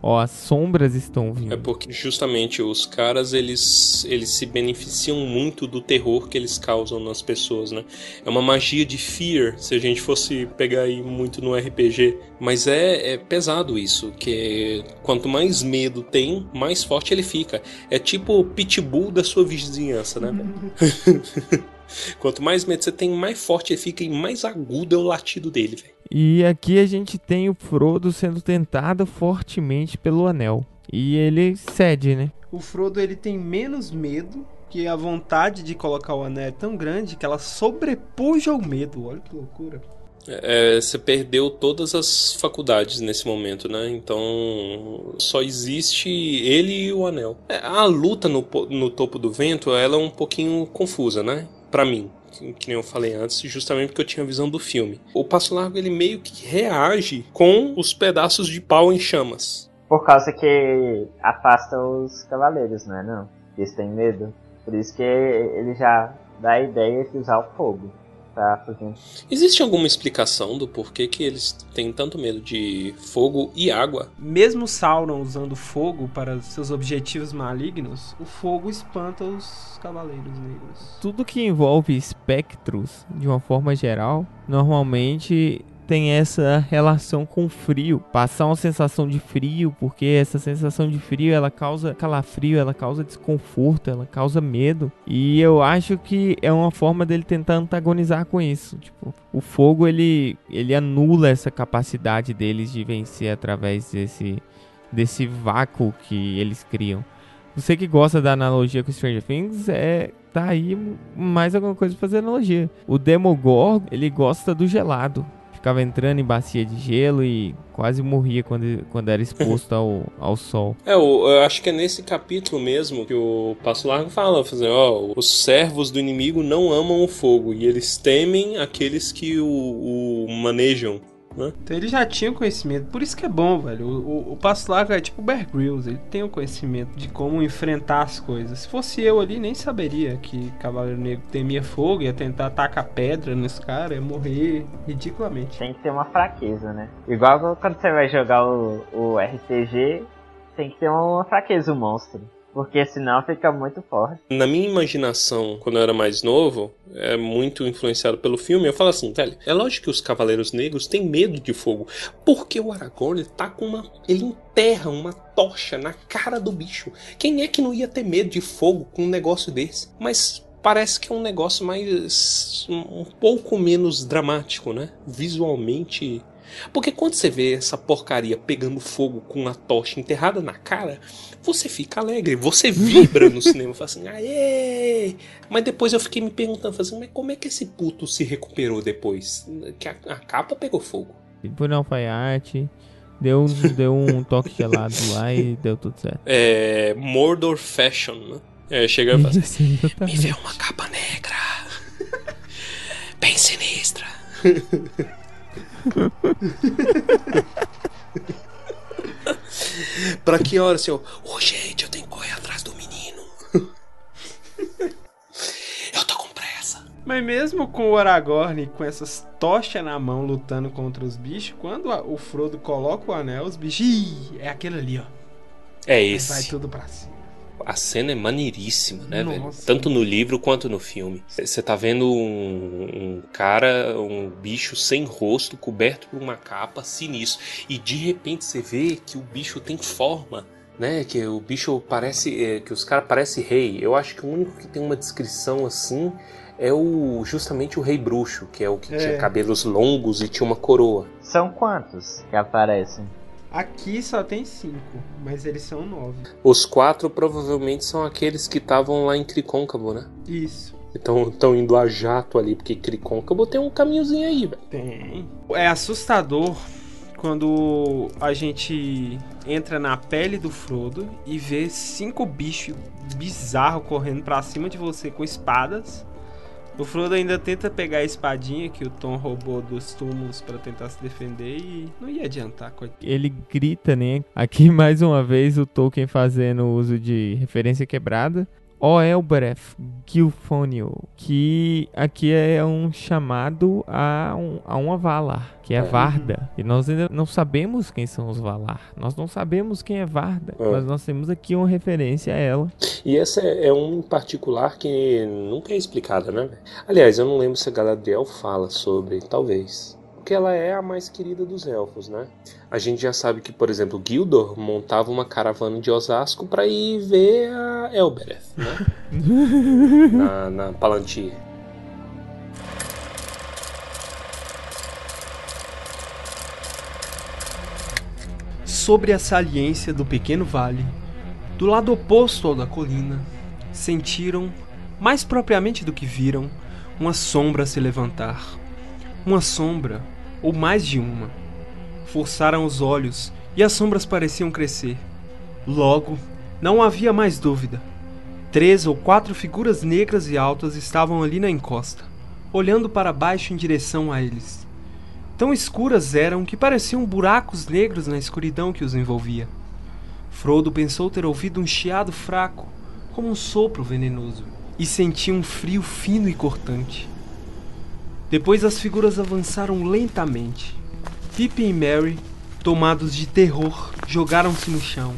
Ó, as sombras estão É vindo. porque justamente os caras eles, eles se beneficiam muito do terror que eles causam nas pessoas, né? É uma magia de fear, se a gente fosse pegar aí muito no RPG. Mas é, é pesado isso, que é- quanto mais medo tem, mais forte ele fica. É tipo o pitbull da sua vizinhança, né? Quanto mais medo você tem, mais forte ele fica e mais agudo é o latido dele, velho. E aqui a gente tem o Frodo sendo tentado fortemente pelo anel. E ele cede, né? O Frodo ele tem menos medo, que a vontade de colocar o anel é tão grande que ela sobrepuja o medo. Olha que loucura. É, você perdeu todas as faculdades nesse momento, né? Então só existe ele e o anel. É, A luta no, no topo do vento, ela é um pouquinho confusa, né? Pra mim, que, nem eu falei antes, justamente porque eu tinha a visão do filme. O Passo Largo ele meio que reage com os pedaços de pau em chamas. Por causa que afasta os cavaleiros, não é não? Eles têm medo. Por isso que ele já dá a ideia de usar o fogo. Existe alguma explicação do porquê que eles têm tanto medo de fogo e água? Mesmo Sauron usando fogo para seus objetivos malignos, o fogo espanta os cavaleiros negros. Tudo que envolve espectros, de uma forma geral, normalmente tem essa relação com frio, passar uma sensação de frio, porque essa sensação de frio ela causa calafrio, ela causa desconforto, ela causa medo. E eu acho que é uma forma dele tentar antagonizar com isso. Tipo, o fogo ele ele anula essa capacidade deles de vencer através desse desse vácuo que eles criam. Você que gosta da analogia com Stranger Things, é tá aí mais alguma coisa pra fazer analogia. O Demogorgon, ele gosta do gelado. Ficava entrando em bacia de gelo e quase morria quando, quando era exposto ao, ao sol. É, eu, eu acho que é nesse capítulo mesmo que o Passo Largo fala, fazendo, ó, os servos do inimigo não amam o fogo e eles temem aqueles que o, o manejam. Né? Então ele já tinha o conhecimento, por isso que é bom, velho. O, o, o Passo Largo é tipo o Bear Grylls, ele tem o conhecimento de como enfrentar as coisas. Se fosse eu ali, nem saberia que Cavaleiro Negro temia fogo, ia tentar tacar pedra nesse cara, ia morrer ridiculamente. Tem que ter uma fraqueza, né? Igual quando você vai jogar o, o RPG, tem que ter uma fraqueza o monstro. Porque senão fica muito forte. Na minha imaginação, quando eu era mais novo, é muito influenciado pelo filme, eu falo assim, velho, é lógico que os Cavaleiros Negros têm medo de fogo, porque o Aragorn tá com uma... ele enterra uma tocha na cara do bicho. Quem é que não ia ter medo de fogo com um negócio desse? Mas parece que é um negócio mais... um pouco menos dramático, né? Visualmente... Porque quando você vê essa porcaria pegando fogo com uma tocha enterrada na cara, você fica alegre, você vibra no cinema, fala assim, aê! Mas depois eu fiquei me perguntando, assim, mas como é que esse puto se recuperou depois? Que a, a capa pegou fogo. Por não alfaiate, deu, deu um toque gelado lá e deu tudo certo. É. Mordor Fashion, né? É, chega e fala assim, me vê uma capa negra. Bem sinistra. pra que hora, senhor? Ô, gente, eu tenho que correr atrás do menino. eu tô com pressa. Mas mesmo com o Aragorn com essas tochas na mão lutando contra os bichos, quando o Frodo coloca o anel, os bichos. Ih, é aquele ali, ó. É Vai esse. tudo pra cima. A cena é maneiríssima, né, velho? Nossa. Tanto no livro quanto no filme. Você tá vendo um, um cara, um bicho sem rosto, coberto por uma capa, sinistro. E de repente você vê que o bicho tem forma, né? Que o bicho parece. é, que os caras parecem rei. Eu acho que o único que tem uma descrição assim é o justamente o rei bruxo, que é o que É. tinha cabelos longos e tinha uma coroa. São quantos que aparecem? Aqui só tem cinco, mas eles são nove. Os quatro provavelmente são aqueles que estavam lá em Cricôncavo, né? Isso. Estão indo a jato ali, porque Cricôncavo tem um caminhozinho aí, velho. Tem. É assustador quando a gente entra na pele do Frodo e vê cinco bichos bizarros correndo pra cima de você com espadas. O Frodo ainda tenta pegar a espadinha que o Tom roubou dos túmulos pra tentar se defender e não ia adiantar, coitado. Ele grita, né? Aqui mais uma vez o Tolkien fazendo uso de referência quebrada. Oelbereth Gilfonio, que aqui é um chamado a, um, a uma Valar, que é Varda. E nós ainda não sabemos quem são os Valar. Nós não sabemos quem é Varda, É. mas nós temos aqui uma referência a ela. E essa é é um em particular que nunca é explicada, né? Aliás, eu não lembro se a Galadriel fala sobre, talvez. Porque ela é a mais querida dos elfos, né? A gente já sabe que, por exemplo, Gildor montava uma caravana de Osasco pra ir ver a Elbereth, né? na, na Palantir. Sobre a saliência do pequeno vale, do lado oposto ao da colina, sentiram, mais propriamente do que viram, uma sombra se levantar. Uma sombra, ou mais de uma. Forçaram os olhos e as sombras pareciam crescer. Logo, não havia mais dúvida. Três ou quatro figuras negras e altas estavam ali na encosta, olhando para baixo em direção a eles. Tão escuras eram que pareciam buracos negros na escuridão que os envolvia. Frodo pensou ter ouvido um chiado fraco, como um sopro venenoso, e sentiu um frio fino e cortante. Depois as figuras avançaram lentamente. Pippin e Merry, tomados de terror, jogaram-se no chão.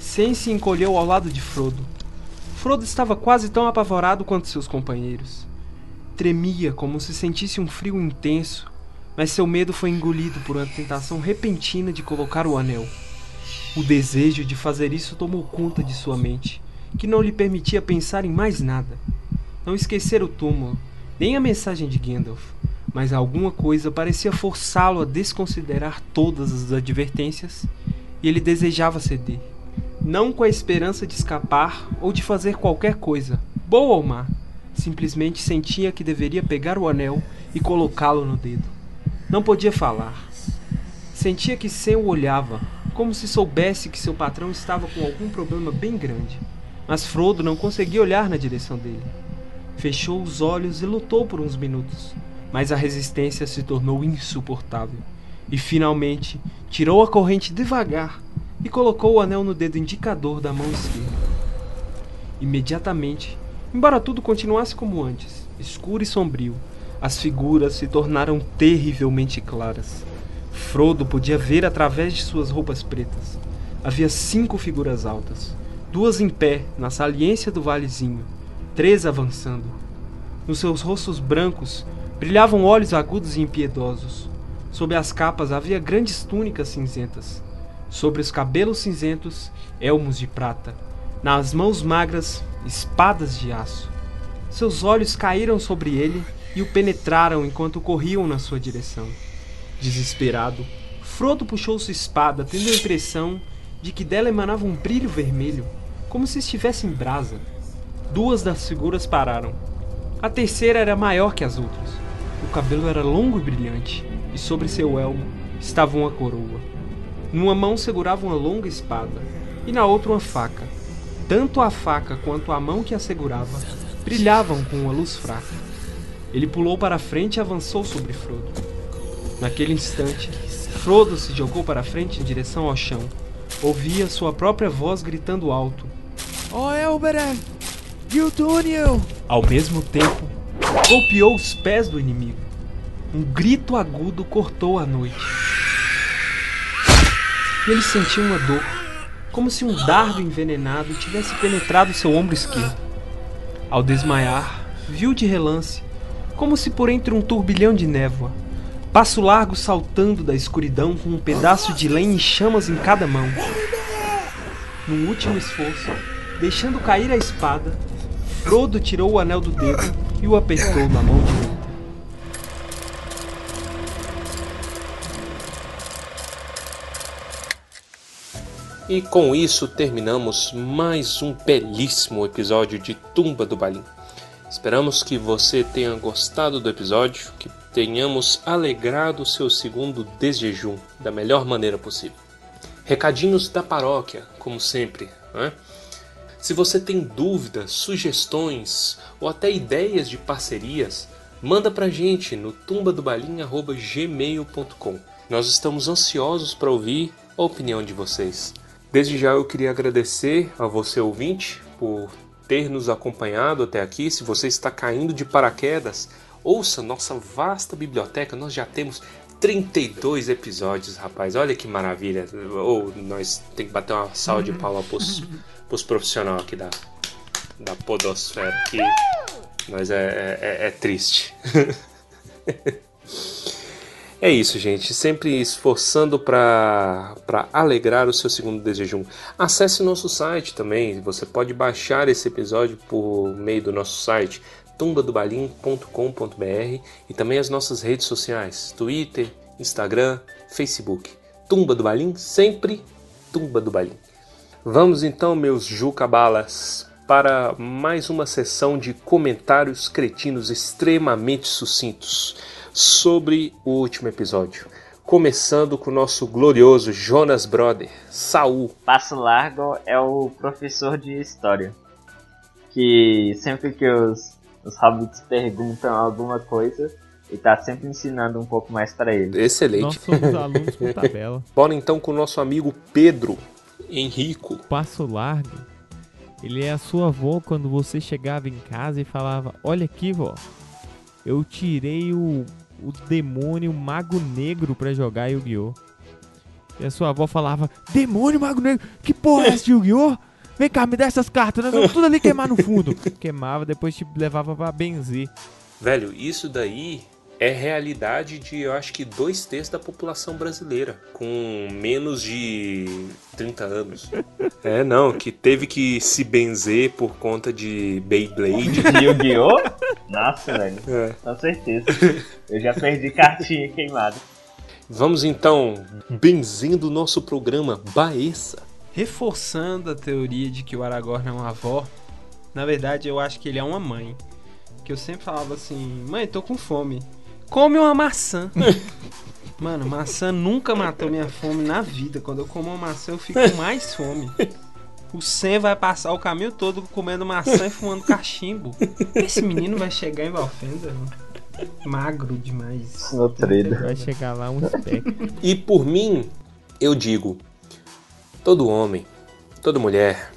Sam se encolheu ao lado de Frodo. Frodo estava quase tão apavorado quanto seus companheiros. Tremia como se sentisse um frio intenso, mas seu medo foi engolido por uma tentação repentina de colocar o anel. O desejo de fazer isso tomou conta de sua mente, que não lhe permitia pensar em mais nada. Não esquecer o túmulo, nem a mensagem de Gandalf, mas alguma coisa parecia forçá-lo a desconsiderar todas as advertências e ele desejava ceder. Não com a esperança de escapar ou de fazer qualquer coisa, boa ou má, simplesmente sentia que deveria pegar o anel e colocá-lo no dedo. Não podia falar. Sentia que Sam o olhava, como se soubesse que seu patrão estava com algum problema bem grande. Mas Frodo não conseguia olhar na direção dele. Fechou os olhos e lutou por uns minutos, mas a resistência se tornou insuportável. E finalmente tirou a corrente devagar e colocou o anel no dedo indicador da mão esquerda. Imediatamente, embora tudo continuasse como antes, escuro e sombrio, as figuras se tornaram terrivelmente claras. Frodo podia ver através de suas roupas pretas. Havia cinco figuras altas, duas em pé na saliência do valezinho, três avançando. Nos seus rostos brancos brilhavam olhos agudos e impiedosos. Sob as capas havia grandes túnicas cinzentas. Sobre os cabelos cinzentos, elmos de prata. Nas mãos magras, espadas de aço. Seus olhos caíram sobre ele e o penetraram enquanto corriam na sua direção. Desesperado, Frodo puxou sua espada, tendo a impressão de que dela emanava um brilho vermelho, como se estivesse em brasa. Duas das figuras pararam. A terceira era maior que as outras. O cabelo era longo e brilhante, e sobre seu elmo estava uma coroa. Numa mão segurava uma longa espada, e na outra uma faca. Tanto a faca quanto a mão que a segurava brilhavam com uma luz fraca. Ele pulou para a frente e avançou sobre Frodo. Naquele instante, Frodo se jogou para a frente em direção ao chão. Ouvia sua própria voz gritando alto. Ó Elbereth! Giltúnio! Ao mesmo tempo, golpeou os pés do inimigo. Um grito agudo cortou a noite. E ele sentiu uma dor, como se um dardo envenenado tivesse penetrado seu ombro esquerdo. Ao desmaiar, viu de relance, como se por entre um turbilhão de névoa, passo largo saltando da escuridão com um pedaço de lenha em chamas em cada mão. Num último esforço, deixando cair a espada, Frodo tirou o anel do dedo e o apertou na mão direita. E com isso terminamos mais um belíssimo episódio de Tumba do Balim. Esperamos que você tenha gostado do episódio, que tenhamos alegrado o seu segundo desjejum da melhor maneira possível. Recadinhos da paróquia, como sempre. Né? Se você tem dúvidas, sugestões ou até ideias de parcerias, manda pra gente no tumbadobalim.gmail.com. Nós estamos ansiosos para ouvir a opinião de vocês. Desde já eu queria agradecer a você ouvinte por ter nos acompanhado até aqui. Se você está caindo de paraquedas, ouça nossa vasta biblioteca. Nós já temos 32 episódios, rapaz. Olha que maravilha. Ou nós tem que bater uma salva de palma pros profissionais aqui da, da podosfera. Que nós é, é, é triste. É isso, gente. Sempre esforçando para alegrar o seu segundo desejum. Acesse nosso site também. Você pode baixar esse episódio por meio do nosso site tumbadobalim.com.br e também as nossas redes sociais: Twitter, Instagram, Facebook. Tumba do Balim, sempre Tumba do Balim. Vamos então, meus jucabalas, para mais uma sessão de comentários cretinos extremamente sucintos sobre o último episódio. Começando com o nosso glorioso Jonas Brother, Saul. Passo Largo é o professor de história. Que sempre que os, os hobbits perguntam alguma coisa, ele tá sempre ensinando um pouco mais para ele. Excelente. Nós somos alunos por tabela. Bora então com o nosso amigo Pedro Henrico. Passo largo. Ele é a sua avó quando você chegava em casa e falava: Olha aqui, vó. Eu tirei o, o demônio Mago Negro pra jogar Yu-Gi-Oh! E a sua avó falava: Demônio Mago Negro? Que porra é essa de Yu-Gi-Oh! Vem cá, me dá essas cartas, nós vamos tudo ali queimar no fundo. Queimava, depois te levava pra benzer. Velho, isso daí é realidade de, eu acho que, dois terços da população brasileira, com menos de 30 anos. É, não, que teve que se benzer por conta de Beyblade. Yu-Gi-Oh? Nossa, velho. É. Com certeza. Eu já perdi cartinha queimada. Vamos então, benzendo o nosso programa Baessa. Reforçando a teoria de que o Aragorn é uma avó, na verdade eu acho que ele é uma mãe. Que eu sempre falava assim: mãe, tô com fome. Come uma maçã. Mano, maçã nunca matou minha fome na vida. Quando eu como uma maçã, eu fico com mais fome. O Sam vai passar o caminho todo comendo maçã e fumando cachimbo. Esse menino vai chegar em Valfenda? Magro demais. Nutrido. Vai chegar lá um spec. E por mim, eu digo: todo homem, toda mulher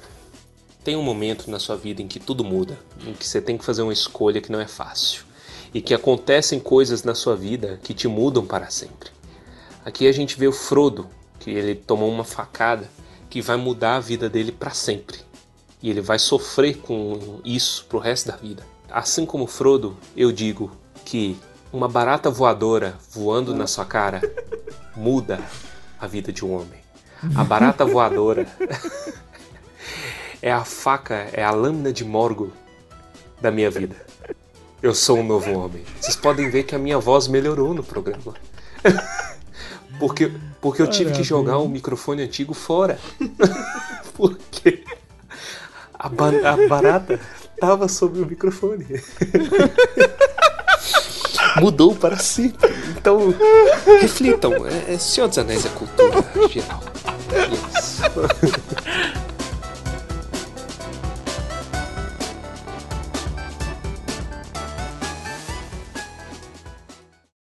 tem um momento na sua vida em que tudo muda, em que você tem que fazer uma escolha que não é fácil e que acontecem coisas na sua vida que te mudam para sempre. Aqui a gente vê o Frodo, que ele tomou uma facada que vai mudar a vida dele para sempre. E ele vai sofrer com isso pro resto da vida. Assim como Frodo, eu digo que uma barata voadora voando na sua cara muda a vida de um homem. A barata voadora é a faca, é a lâmina de Morgo da minha vida. Eu sou um novo homem. Vocês podem ver que a minha voz melhorou no programa. Porque, porque eu tive que jogar o microfone antigo fora. Porque a, ba- a barata tava sobre o microfone. Mudou para sempre. Então, reflitam. É, é Senhor dos Anéis é cultura geral. Isso.